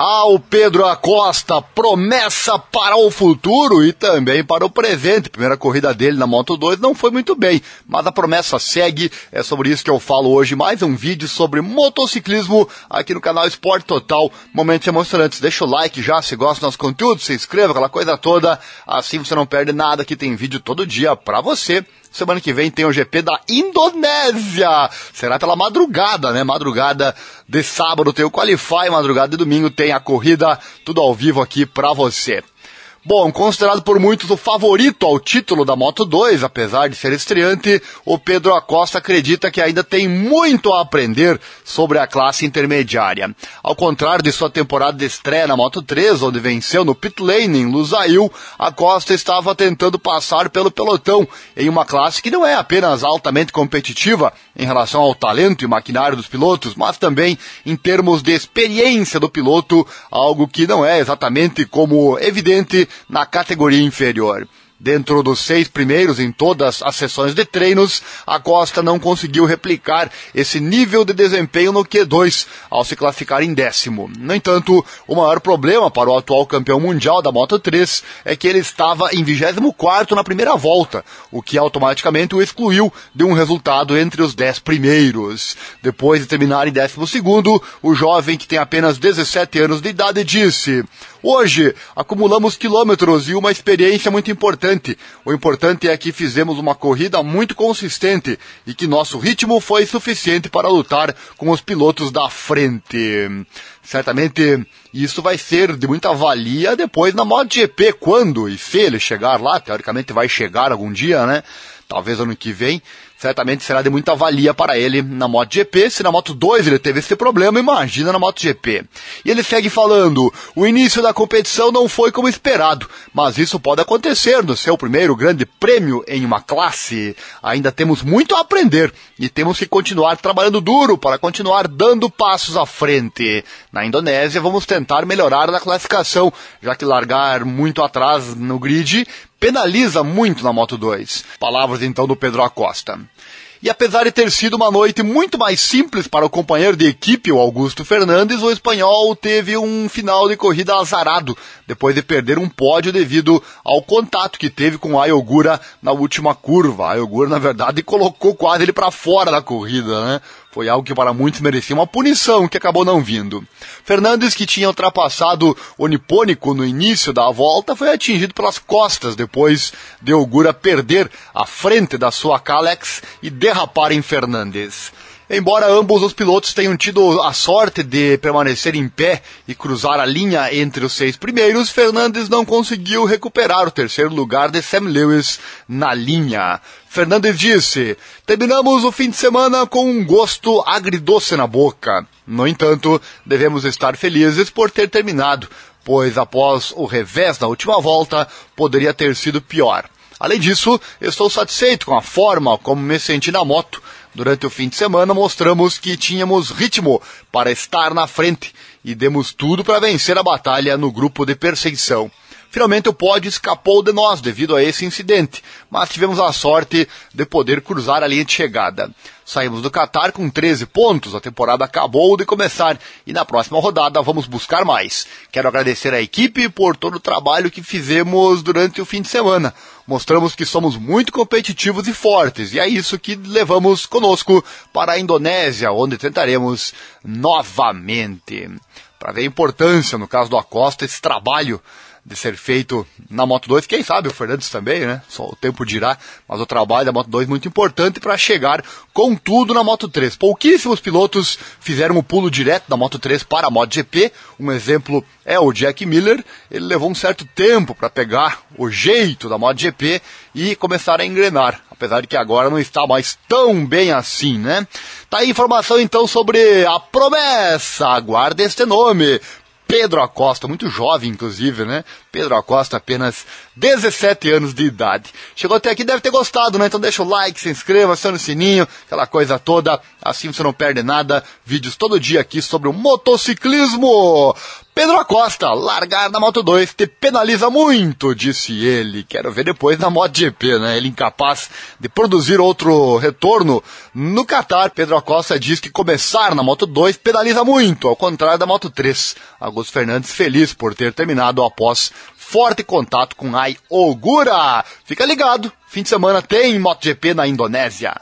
ao Pedro Acosta, promessa para o futuro e também para o presente. Primeira corrida dele na Moto 2 não foi muito bem, mas a promessa segue. É sobre isso que eu falo hoje. Mais um vídeo sobre motociclismo aqui no canal Esporte Total. Momentos emocionantes. Deixa o like já se gosta do nosso conteúdo, se inscreva, aquela coisa toda. Assim você não perde nada, que tem vídeo todo dia para você. Semana que vem tem o GP da Indonésia. Será pela madrugada, né? Madrugada de sábado tem o Qualify, madrugada de domingo tem a corrida, tudo ao vivo aqui pra você. Bom, considerado por muitos o favorito ao título da Moto 2, apesar de ser estreante, o Pedro Acosta acredita que ainda tem muito a aprender sobre a classe intermediária. Ao contrário de sua temporada de estreia na Moto 3, onde venceu no pit lane em Lusail, Acosta estava tentando passar pelo pelotão em uma classe que não é apenas altamente competitiva em relação ao talento e maquinário dos pilotos, mas também em termos de experiência do piloto, algo que não é exatamente como evidente na categoria inferior. Dentro dos seis primeiros em todas as sessões de treinos, a Costa não conseguiu replicar esse nível de desempenho no Q2 ao se classificar em décimo. No entanto, o maior problema para o atual campeão mundial da Moto 3 é que ele estava em 24 na primeira volta, o que automaticamente o excluiu de um resultado entre os dez primeiros. Depois de terminar em décimo segundo, o jovem que tem apenas 17 anos de idade disse: Hoje, acumulamos quilômetros e uma experiência muito importante. O importante é que fizemos uma corrida muito consistente e que nosso ritmo foi suficiente para lutar com os pilotos da frente. Certamente isso vai ser de muita valia depois na MotoGP, quando e se ele chegar lá, teoricamente vai chegar algum dia, né? Talvez ano que vem certamente será de muita valia para ele na MotoGP. Se na Moto 2 ele teve esse problema, imagina na MotoGP. E ele segue falando: o início da competição não foi como esperado, mas isso pode acontecer no seu primeiro grande prêmio em uma classe. Ainda temos muito a aprender e temos que continuar trabalhando duro para continuar dando passos à frente. Na Indonésia, vamos tentar melhorar na classificação, já que largar muito atrás no grid penaliza muito na Moto 2. Palavras então do Pedro Acosta. E apesar de ter sido uma noite muito mais simples para o companheiro de equipe, o Augusto Fernandes, o espanhol teve um final de corrida azarado, depois de perder um pódio devido ao contato que teve com a Ayogura na última curva. A Ayogura, na verdade, colocou quase ele para fora da corrida, né? Foi algo que para muitos merecia uma punição que acabou não vindo. Fernandes, que tinha ultrapassado o nipônico no início da volta, foi atingido pelas costas depois de Ogura perder a frente da sua Calex e derrapar em Fernandes. Embora ambos os pilotos tenham tido a sorte de permanecer em pé e cruzar a linha entre os seis primeiros, Fernandes não conseguiu recuperar o terceiro lugar de Sam Lewis na linha. Fernandes disse: Terminamos o fim de semana com um gosto agridoce na boca. No entanto, devemos estar felizes por ter terminado, pois após o revés da última volta, poderia ter sido pior. Além disso, estou satisfeito com a forma como me senti na moto Durante o fim de semana mostramos que tínhamos ritmo para estar na frente e demos tudo para vencer a batalha no grupo de perseguição. Finalmente o pódio escapou de nós devido a esse incidente, mas tivemos a sorte de poder cruzar a linha de chegada. Saímos do Qatar com 13 pontos, a temporada acabou de começar e na próxima rodada vamos buscar mais. Quero agradecer à equipe por todo o trabalho que fizemos durante o fim de semana. Mostramos que somos muito competitivos e fortes e é isso que levamos conosco para a Indonésia, onde tentaremos novamente. Para ver a importância, no caso do Acosta, esse trabalho de ser feito na Moto 2, quem sabe o Fernandes também, né? Só o tempo dirá, mas o trabalho da Moto 2 é muito importante para chegar com tudo na Moto 3. Pouquíssimos pilotos fizeram o pulo direto da Moto 3 para a MotoGP. Um exemplo é o Jack Miller. Ele levou um certo tempo para pegar o jeito da MotoGP e começar a engrenar, apesar de que agora não está mais tão bem assim, né? Tá aí informação então sobre a promessa. Aguarde este nome. Pedro Acosta, muito jovem inclusive, né? Pedro Acosta, apenas 17 anos de idade. Chegou até aqui, deve ter gostado, né? Então deixa o like, se inscreva, aciona o sininho, aquela coisa toda. Assim você não perde nada. Vídeos todo dia aqui sobre o motociclismo. Pedro Acosta, largar na Moto 2 te penaliza muito, disse ele. Quero ver depois na MotoGP, né? Ele incapaz de produzir outro retorno no Qatar. Pedro Acosta diz que começar na Moto 2 penaliza muito, ao contrário da Moto 3. Augusto Fernandes feliz por ter terminado após forte contato com Ai Ogura. Fica ligado, fim de semana tem MotoGP na Indonésia.